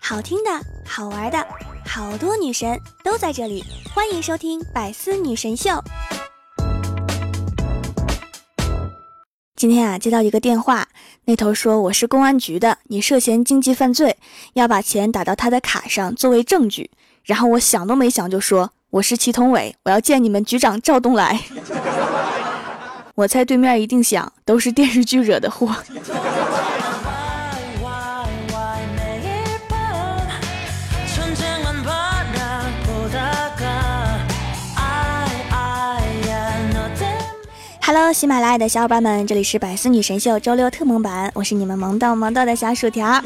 好听的，好玩的，好多女神都在这里，欢迎收听《百思女神秀》。今天啊，接到一个电话，那头说我是公安局的，你涉嫌经济犯罪，要把钱打到他的卡上作为证据。然后我想都没想就说我是祁同伟，我要见你们局长赵东来。我猜对面一定想都是电视剧惹的祸。Hello，喜马拉雅的小伙伴们，这里是百思女神秀周六特萌版，我是你们萌逗萌逗的小薯条。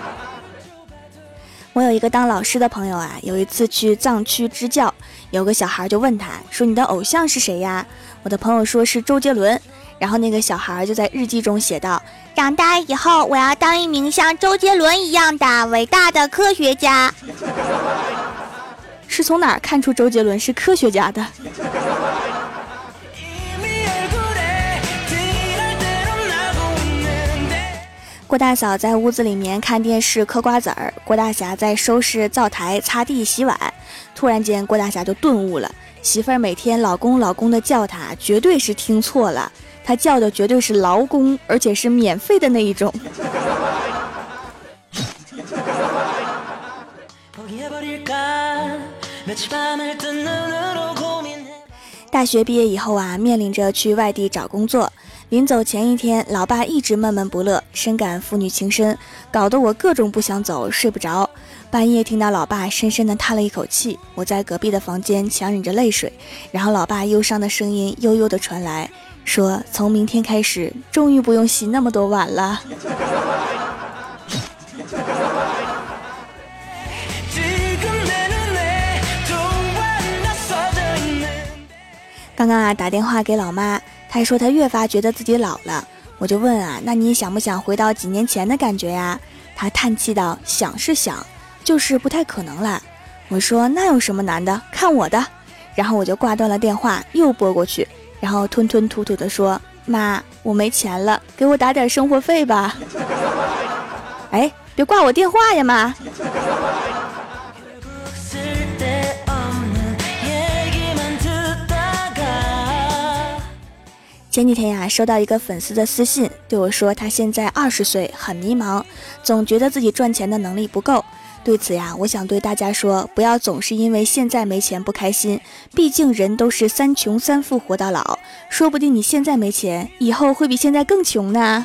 我有一个当老师的朋友啊，有一次去藏区支教，有个小孩就问他说：“你的偶像是谁呀？”我的朋友说是周杰伦，然后那个小孩就在日记中写道：“长大以后，我要当一名像周杰伦一样的伟大的科学家。”是从哪儿看出周杰伦是科学家的？郭大嫂在屋子里面看电视嗑瓜子儿，郭大侠在收拾灶台、擦地、洗碗。突然间，郭大侠就顿悟了：媳妇儿每天老公老公的叫他，绝对是听错了，他叫的绝对是劳工，而且是免费的那一种。大学毕业以后啊，面临着去外地找工作。临走前一天，老爸一直闷闷不乐，深感父女情深，搞得我各种不想走，睡不着。半夜听到老爸深深的叹了一口气，我在隔壁的房间强忍着泪水，然后老爸忧伤的声音悠悠的传来，说：“从明天开始，终于不用洗那么多碗了。”刚刚啊，打电话给老妈。他说他越发觉得自己老了，我就问啊，那你想不想回到几年前的感觉呀？他叹气道：想是想，就是不太可能了。我说那有什么难的？看我的。然后我就挂断了电话，又拨过去，然后吞吞吐吐地说：妈，我没钱了，给我打点生活费吧。哎，别挂我电话呀，妈。前几天呀，收到一个粉丝的私信，对我说他现在二十岁，很迷茫，总觉得自己赚钱的能力不够。对此呀，我想对大家说，不要总是因为现在没钱不开心，毕竟人都是三穷三富活到老，说不定你现在没钱，以后会比现在更穷呢。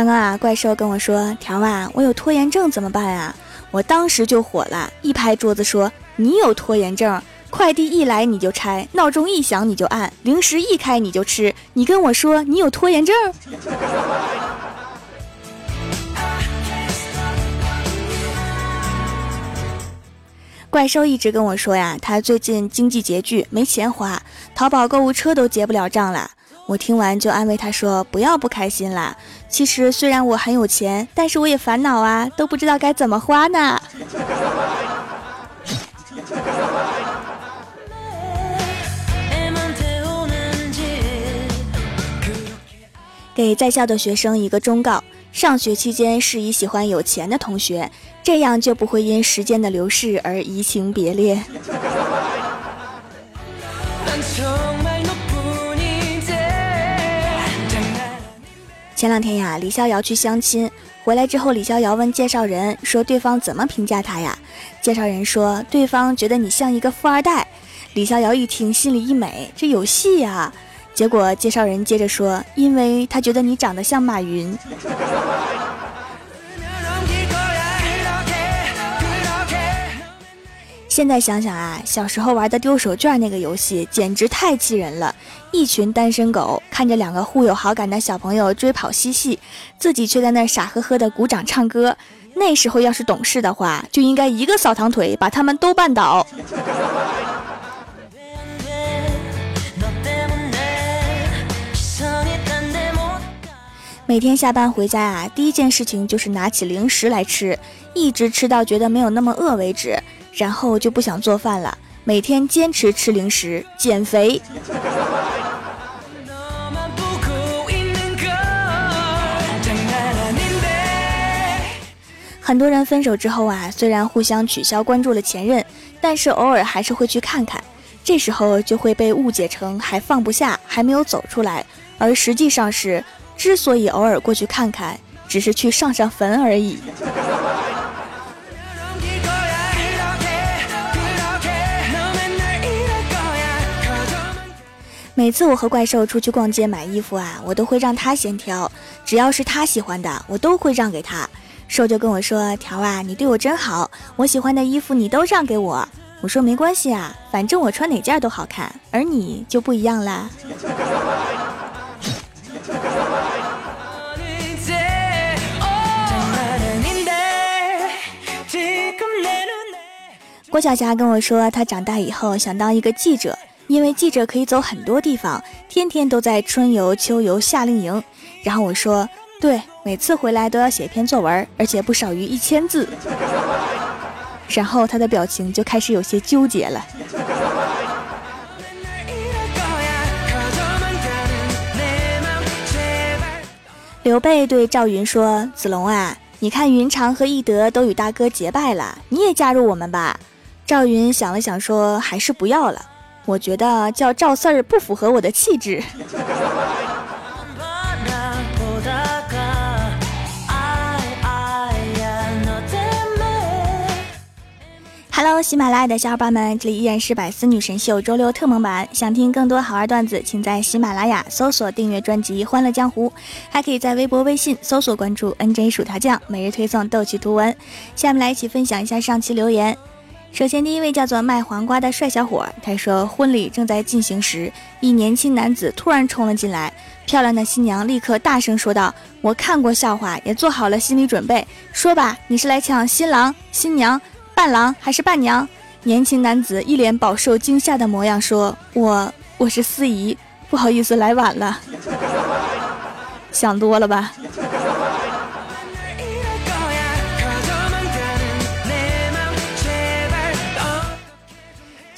刚刚啊，怪兽跟我说：“条啊，我有拖延症怎么办啊？”我当时就火了，一拍桌子说：“你有拖延症？快递一来你就拆，闹钟一响你就按，零食一开你就吃，你跟我说你有拖延症？”怪兽一直跟我说呀，他最近经济拮据，没钱花，淘宝购物车都结不了账了。我听完就安慰他说：“不要不开心啦，其实虽然我很有钱，但是我也烦恼啊，都不知道该怎么花呢。”给在校的学生一个忠告：上学期间适宜喜欢有钱的同学，这样就不会因时间的流逝而移情别恋。前两天呀，李逍遥去相亲，回来之后，李逍遥问介绍人说：“对方怎么评价他呀？”介绍人说：“对方觉得你像一个富二代。”李逍遥一听，心里一美，这有戏呀！结果介绍人接着说：“因为他觉得你长得像马云。”现在想想啊，小时候玩的丢手绢那个游戏简直太气人了！一群单身狗看着两个互有好感的小朋友追跑嬉戏，自己却在那傻呵呵的鼓掌唱歌。那时候要是懂事的话，就应该一个扫堂腿把他们都绊倒。每天下班回家啊，第一件事情就是拿起零食来吃，一直吃到觉得没有那么饿为止，然后就不想做饭了。每天坚持吃零食减肥。很多人分手之后啊，虽然互相取消关注了前任，但是偶尔还是会去看看。这时候就会被误解成还放不下，还没有走出来，而实际上是。之所以偶尔过去看看，只是去上上坟而已。每次我和怪兽出去逛街买衣服啊，我都会让他先挑，只要是他喜欢的，我都会让给他。兽就跟我说：“条啊，你对我真好，我喜欢的衣服你都让给我。”我说：“没关系啊，反正我穿哪件都好看，而你就不一样啦。”郭晓霞跟我说，她长大以后想当一个记者，因为记者可以走很多地方，天天都在春游、秋游、夏令营。然后我说，对，每次回来都要写一篇作文，而且不少于一千字。然后他的表情就开始有些纠结了。刘备对赵云说：“子龙啊，你看云长和翼德都与大哥结拜了，你也加入我们吧。”赵云想了想，说：“还是不要了，我觉得叫赵四儿不符合我的气质。” Hello，喜马拉雅的小伙伴们，这里依然是百思女神秀周六特蒙版。想听更多好玩段子，请在喜马拉雅搜索订阅专辑《欢乐江湖》，还可以在微博、微信搜索关注 NJ 薯条酱，每日推送逗趣图文。下面来一起分享一下上期留言。首先，第一位叫做卖黄瓜的帅小伙，他说婚礼正在进行时，一年轻男子突然冲了进来，漂亮的新娘立刻大声说道：“我看过笑话，也做好了心理准备，说吧，你是来抢新郎、新娘？”伴郎还是伴娘？年轻男子一脸饱受惊吓的模样，说：“我我是司仪，不好意思来晚了。”想多了吧。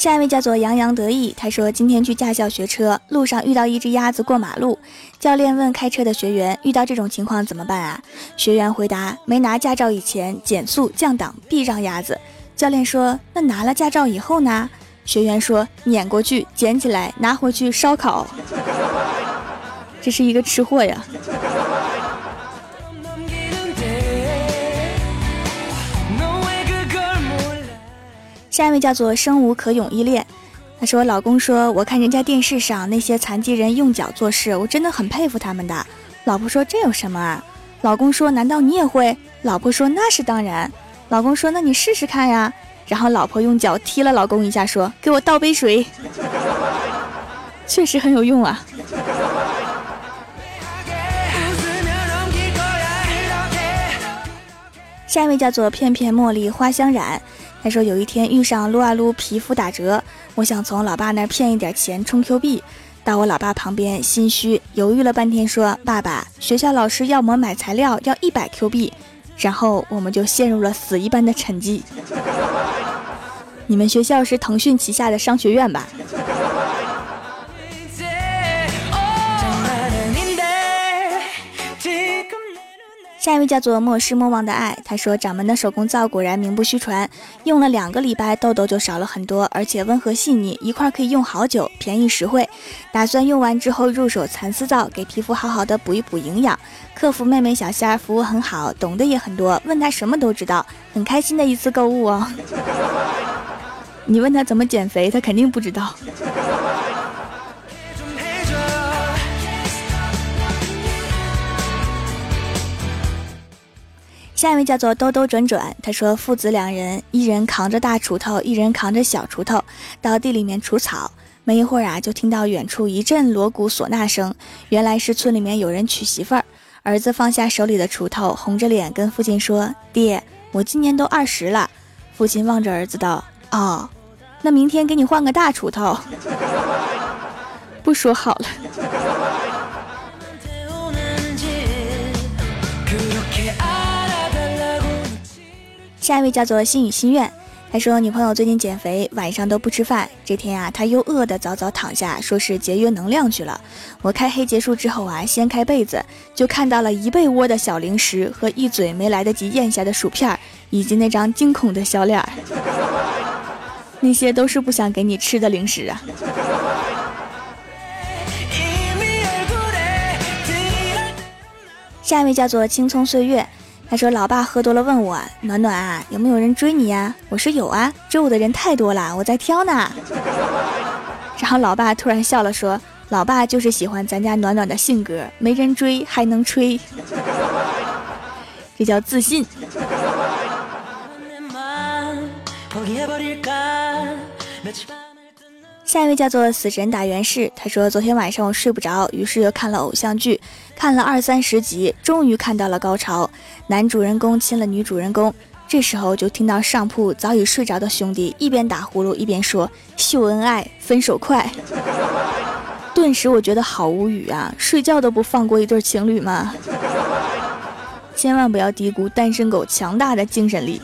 下一位叫做洋洋得意，他说今天去驾校学车，路上遇到一只鸭子过马路，教练问开车的学员遇到这种情况怎么办啊？学员回答：没拿驾照以前减速降档避让鸭子。教练说：“那拿了驾照以后呢？”学员说：“撵过去，捡起来，拿回去烧烤。” 这是一个吃货呀。下一位叫做生无可勇依恋，他说：“老公说，我看人家电视上那些残疾人用脚做事，我真的很佩服他们的。”老婆说：“这有什么啊？”老公说：“难道你也会？”老婆说：“那是当然。”老公说：“那你试试看呀。”然后老婆用脚踢了老公一下，说：“给我倒杯水。”确实很有用啊。下一位叫做片片茉莉花香染，他说有一天遇上撸啊撸皮肤打折，我想从老爸那骗一点钱充 Q 币，到我老爸旁边心虚犹豫了半天，说：“爸爸，学校老师要我们买材料要一百 Q 币。”然后我们就陷入了死一般的沉寂。你们学校是腾讯旗下的商学院吧？下一位叫做莫失莫忘的爱，他说掌门的手工皂果然名不虚传，用了两个礼拜痘痘就少了很多，而且温和细腻，一块可以用好久，便宜实惠。打算用完之后入手蚕丝皂，给皮肤好好的补一补营养。客服妹妹小仙儿服务很好，懂得也很多，问他什么都知道，很开心的一次购物哦。你问他怎么减肥，他肯定不知道。下一位叫做兜兜转转，他说父子两人，一人扛着大锄头，一人扛着小锄头，到地里面除草。没一会儿啊，就听到远处一阵锣鼓唢呐声，原来是村里面有人娶媳妇儿。儿子放下手里的锄头，红着脸跟父亲说：“爹，我今年都二十了。”父亲望着儿子道：“哦，那明天给你换个大锄头。”不说好了。下一位叫做心语心愿，他说女朋友最近减肥，晚上都不吃饭。这天啊，他又饿得早早躺下，说是节约能量去了。我开黑结束之后啊，掀开被子，就看到了一被窝的小零食和一嘴没来得及咽下的薯片，以及那张惊恐的小脸儿。那些都是不想给你吃的零食啊。下一位叫做青葱岁月。他说：“老爸喝多了，问我暖暖啊，有没有人追你呀？”我说：“有啊，追我的人太多了，我在挑呢。”然后老爸突然笑了，说：“老爸就是喜欢咱家暖暖的性格，没人追还能吹，这叫自信。”下一位叫做死神打原氏，他说昨天晚上我睡不着，于是又看了偶像剧，看了二三十集，终于看到了高潮，男主人公亲了女主人公，这时候就听到上铺早已睡着的兄弟一边打呼噜一边说秀恩爱，分手快，顿时我觉得好无语啊，睡觉都不放过一对情侣吗？千万不要低估单身狗强大的精神力。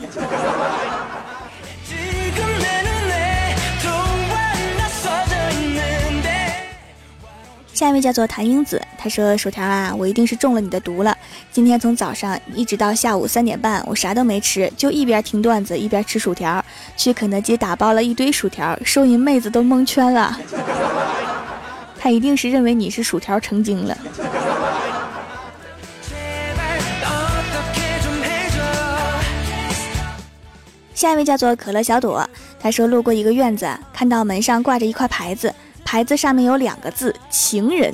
下一位叫做谭英子，她说：“薯条啊，我一定是中了你的毒了。今天从早上一直到下午三点半，我啥都没吃，就一边听段子一边吃薯条。去肯德基打包了一堆薯条，收银妹子都蒙圈了。他一定是认为你是薯条成精了。”下一位叫做可乐小朵，他说：“路过一个院子，看到门上挂着一块牌子。”牌子上面有两个字“情人”，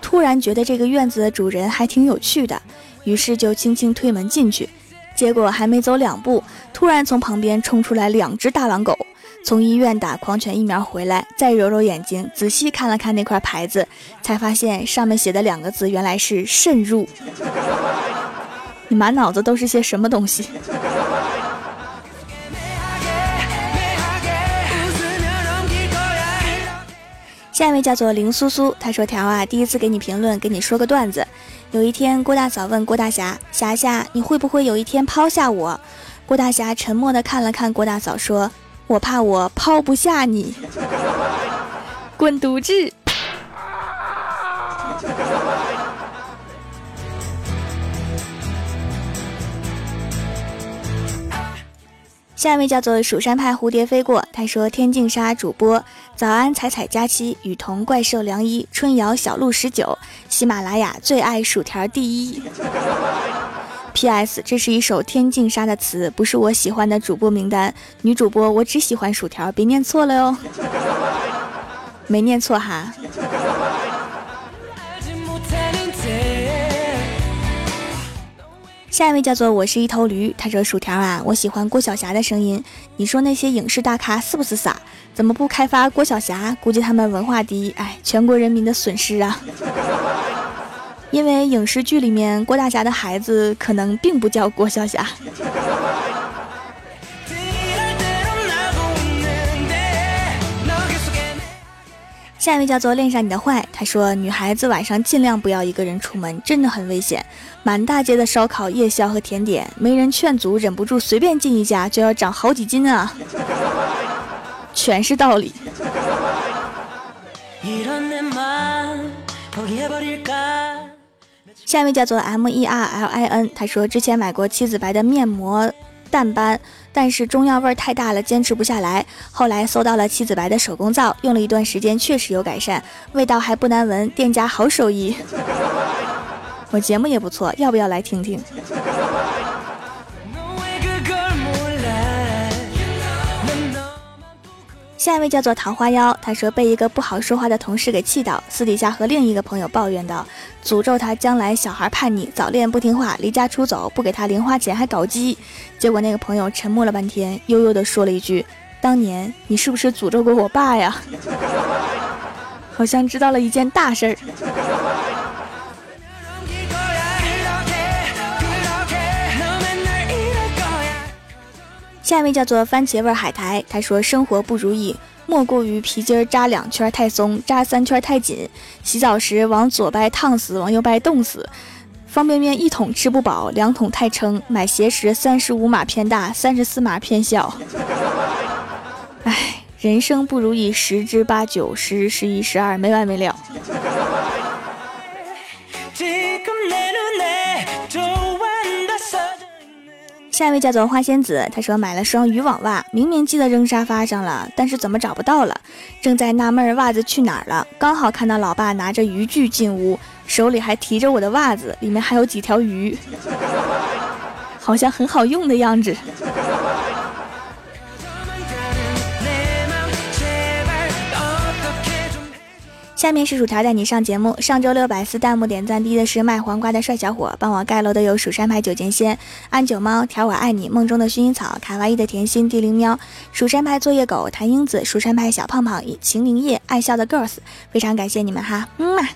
突然觉得这个院子的主人还挺有趣的，于是就轻轻推门进去。结果还没走两步，突然从旁边冲出来两只大狼狗，从医院打狂犬疫苗回来，再揉揉眼睛，仔细看了看那块牌子，才发现上面写的两个字原来是“慎入”。你满脑子都是些什么东西？下一位叫做林苏苏，他说：“条啊，第一次给你评论，给你说个段子。有一天，郭大嫂问郭大侠：‘侠侠，你会不会有一天抛下我？’郭大侠沉默的看了看郭大嫂，说：‘我怕我抛不下你，滚犊子。’”下一位叫做蜀山派蝴蝶飞过，他说：“天净沙主播早安，彩彩佳期，雨桐怪兽良医，春瑶小鹿十九，喜马拉雅最爱薯条第一。P.S. 这是一首天净沙的词，不是我喜欢的主播名单。女主播我只喜欢薯条，别念错了哟，没念错哈。”下一位叫做我是一头驴，他说薯条啊，我喜欢郭晓霞的声音。你说那些影视大咖是不是傻？怎么不开发郭晓霞？估计他们文化低，哎，全国人民的损失啊！因为影视剧里面郭大侠的孩子可能并不叫郭晓霞。下一位叫做恋上你的坏，他说女孩子晚上尽量不要一个人出门，真的很危险。满大街的烧烤、夜宵和甜点，没人劝阻，忍不住随便进一家就要长好几斤啊，全是道理。下一位叫做 M E R L I N，他说之前买过七子白的面膜。淡斑，但是中药味太大了，坚持不下来。后来搜到了七子白的手工皂，用了一段时间，确实有改善，味道还不难闻。店家好手艺，我节目也不错，要不要来听听？下一位叫做桃花妖，他说被一个不好说话的同事给气到，私底下和另一个朋友抱怨道，诅咒他将来小孩叛逆、早恋、不听话、离家出走、不给他零花钱还搞基。结果那个朋友沉默了半天，悠悠地说了一句：“当年你是不是诅咒过我爸呀？” 好像知道了一件大事儿。下一位叫做番茄味海苔，他说生活不如意，莫过于皮筋扎两圈太松，扎三圈太紧。洗澡时往左掰烫死，往右掰冻死。方便面一桶吃不饱，两桶太撑。买鞋时三十五码偏大，三十四码偏小。唉，人生不如意十之八九，十、十一、十二，没完没了。下一位叫做花仙子，她说买了双渔网袜，明明记得扔沙发上了，但是怎么找不到了？正在纳闷袜子去哪儿了，刚好看到老爸拿着渔具进屋，手里还提着我的袜子，里面还有几条鱼，好像很好用的样子。下面是薯条带你上节目。上周六百四弹幕点赞低的是卖黄瓜的帅小伙，帮我盖楼的有蜀山派九剑仙、安九猫、条我爱你、梦中的薰衣草、卡哇伊的甜心、地灵喵、蜀山派作业狗、谭英子、蜀山派小胖胖、秦灵叶、爱笑的 girls，非常感谢你们哈，嗯嘛。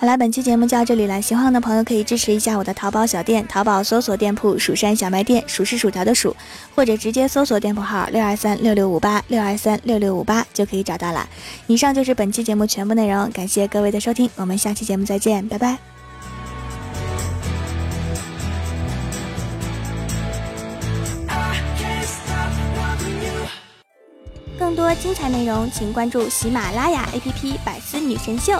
好了，本期节目就到这里了。喜欢的朋友可以支持一下我的淘宝小店，淘宝搜索店铺“蜀山小卖店”，数是薯条的数，或者直接搜索店铺号六二三六六五八六二三六六五八就可以找到了。以上就是本期节目全部内容，感谢各位的收听，我们下期节目再见，拜拜。更多精彩内容，请关注喜马拉雅 APP《百思女神秀》。